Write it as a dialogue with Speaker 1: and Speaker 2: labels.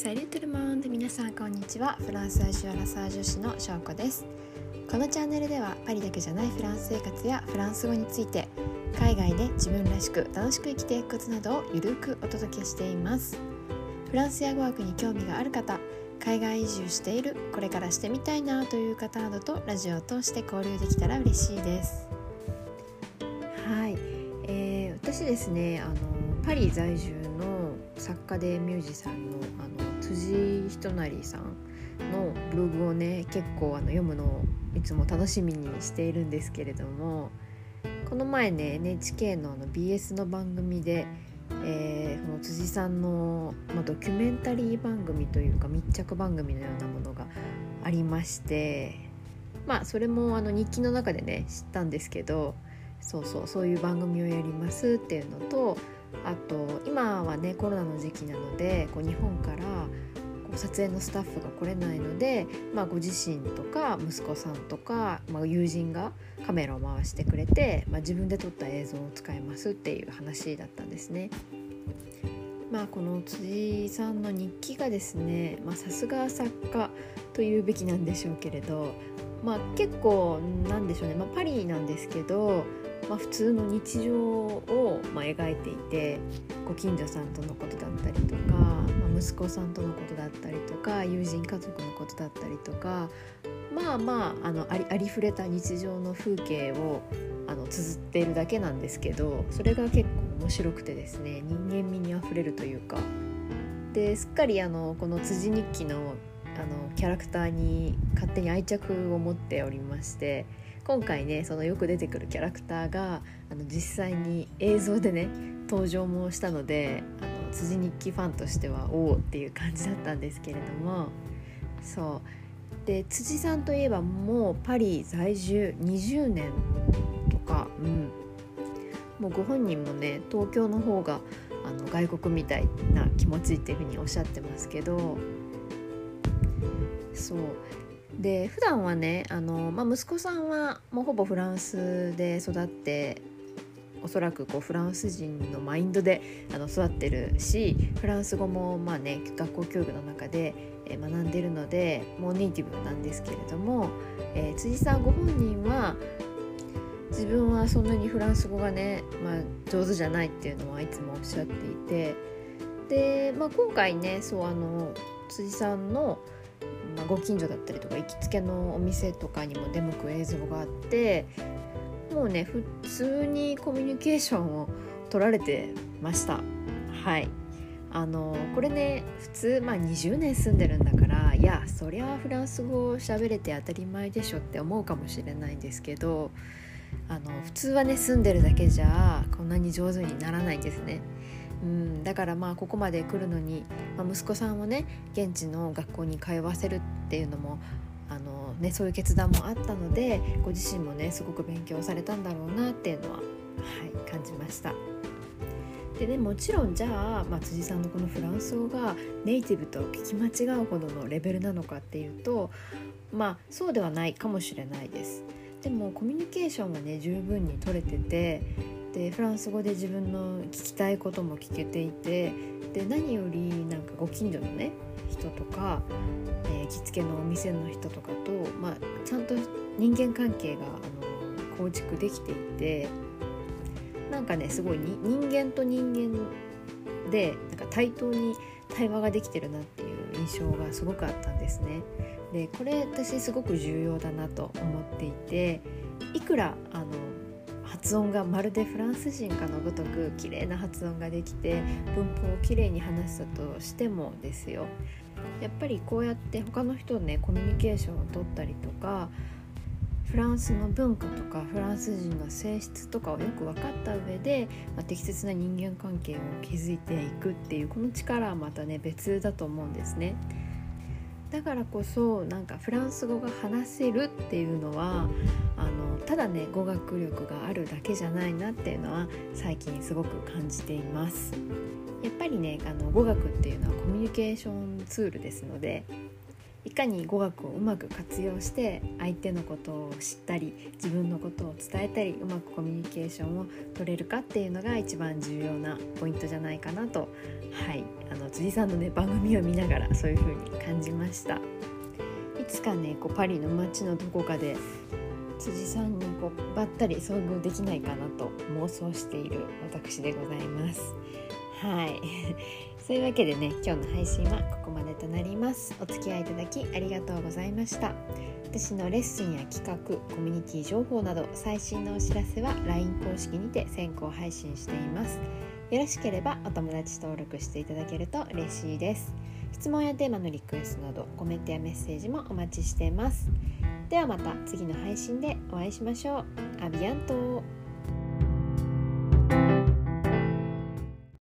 Speaker 1: サリュトルモンド皆さんこんにちは。フランスアジュアラサー女子のしょうこです。このチャンネルではパリだけじゃないフランス生活やフランス語について海外で自分らしく楽しく生きていくコツなどをゆるくお届けしています。フランスや語学に興味がある方海外移住しているこれからしてみたいなという方などとラジオを通して交流できたら嬉しいです。はい、えー、私ですねあのパリ在住の作家でミュージシャンのあの辻仁成さんのブログをね結構あの読むのをいつも楽しみにしているんですけれどもこの前ね NHK のあの BS の番組で、えー、この辻さんの、まあ、ドキュメンタリー番組というか密着番組のようなものがありましてまあそれもあの日記の中でね知ったんですけどそうそうそういう番組をやりますっていうのとあと今はねコロナの時期なのでこう日本からこう撮影のスタッフが来れないので、まあ、ご自身とか息子さんとか、まあ、友人がカメラを回してくれて、まあ、自分で撮った映像を使いますっていう話だったんですね。まあ、この辻さんの日記がですねさすが作家というべきなんでしょうけれど、まあ、結構なんでしょうね、まあ、パリなんですけどまあ、普通の日常を、まあ、描いていてご近所さんとのことだったりとか、まあ、息子さんとのことだったりとか友人家族のことだったりとかまあまああのありありふれた日常の風景をあの綴っているだけなんですけどそれが結構面白くてですね人間味にあふれるというか。ですっかりあのこの辻日記のあのキャラクターに勝手に愛着を持っておりまして今回ねそのよく出てくるキャラクターがあの実際に映像でね登場もしたのであの辻日記ファンとしてはおおっていう感じだったんですけれどもそう。で辻さんといえばもうパリ在住20年とか、うん、もうご本人もね東京の方があの外国みたいな気持ちっていうふうにおっしゃってますけどそう。で普段はねあの、まあ、息子さんはもうほぼフランスで育っておそらくこうフランス人のマインドであの育ってるしフランス語もまあね学校教育の中で学んでるのでもうネイティブなんですけれども、えー、辻さんご本人は自分はそんなにフランス語がね、まあ、上手じゃないっていうのはいつもおっしゃっていてで、まあ、今回ねそうあの辻さんの「、ご近所だったりとか行きつけのお店とかにも出向く映像があってもうね普通にコミュニケーションを取られてました。はい。あのこれね普通まあ20年住んでるんだからいやそりゃフランス語喋れて当たり前でしょって思うかもしれないんですけどあの普通はね住んでるだけじゃこんなに上手にならないんですね。うん、だからまあここまで来るのに、まあ、息子さんをね現地の学校に通わせるっていうのもあの、ね、そういう決断もあったのでご自身もねすごく勉強されたんだろうなっていうのは、はい、感じました。でねもちろんじゃあ、まあ、辻さんのこのフランス語がネイティブと聞き間違うほどのレベルなのかっていうとまあそうではないかもしれないです。でもコミュニケーションはね十分に取れててでフランス語で自分の聞きたいことも聞けていてで何よりなんかご近所のね人とか、えー、行きつけのお店の人とかと、まあ、ちゃんと人間関係があの構築できていてなんかねすごい人間と人間でなんか対等に対話ができてるなっていう印象がすごくあったんですね。でこれ私すごく重要だなと思っていていくらあの発音がまるでフランス人かのごとく綺麗な発音ができて文法をきれいに話したとしてもですよやっぱりこうやって他の人とねコミュニケーションを取ったりとかフランスの文化とかフランス人の性質とかをよく分かった上で、まあ、適切な人間関係を築いていくっていうこの力はまたね別だと思うんですね。だからこそなんかフランス語が話せるっていうのはあのただね語学力があるだけじゃないなっていうのは最近すごく感じていますやっぱりねあの語学っていうのはコミュニケーションツールですのでいかに語学をうまく活用して相手のことを知ったり自分のことを伝えたりうまくコミュニケーションを取れるかっていうのが一番重要なポイントじゃないかなと。はい。あの辻さんのね番組を見ながらそういう風に感じました。いつかねこうパリの街のどこかで辻さんにこうばったり遭遇できないかなと妄想している私でございます。はい。そういうわけでね今日の配信はここまでとなります。お付き合いいただきありがとうございました。私のレッスンや企画コミュニティ情報など最新のお知らせは LINE 公式にて先行配信しています。よろしければお友達登録していただけると嬉しいです。質問やテーマのリクエストなどコメントやメッセージもお待ちしています。ではまた次の配信でお会いしましょう。アビアント。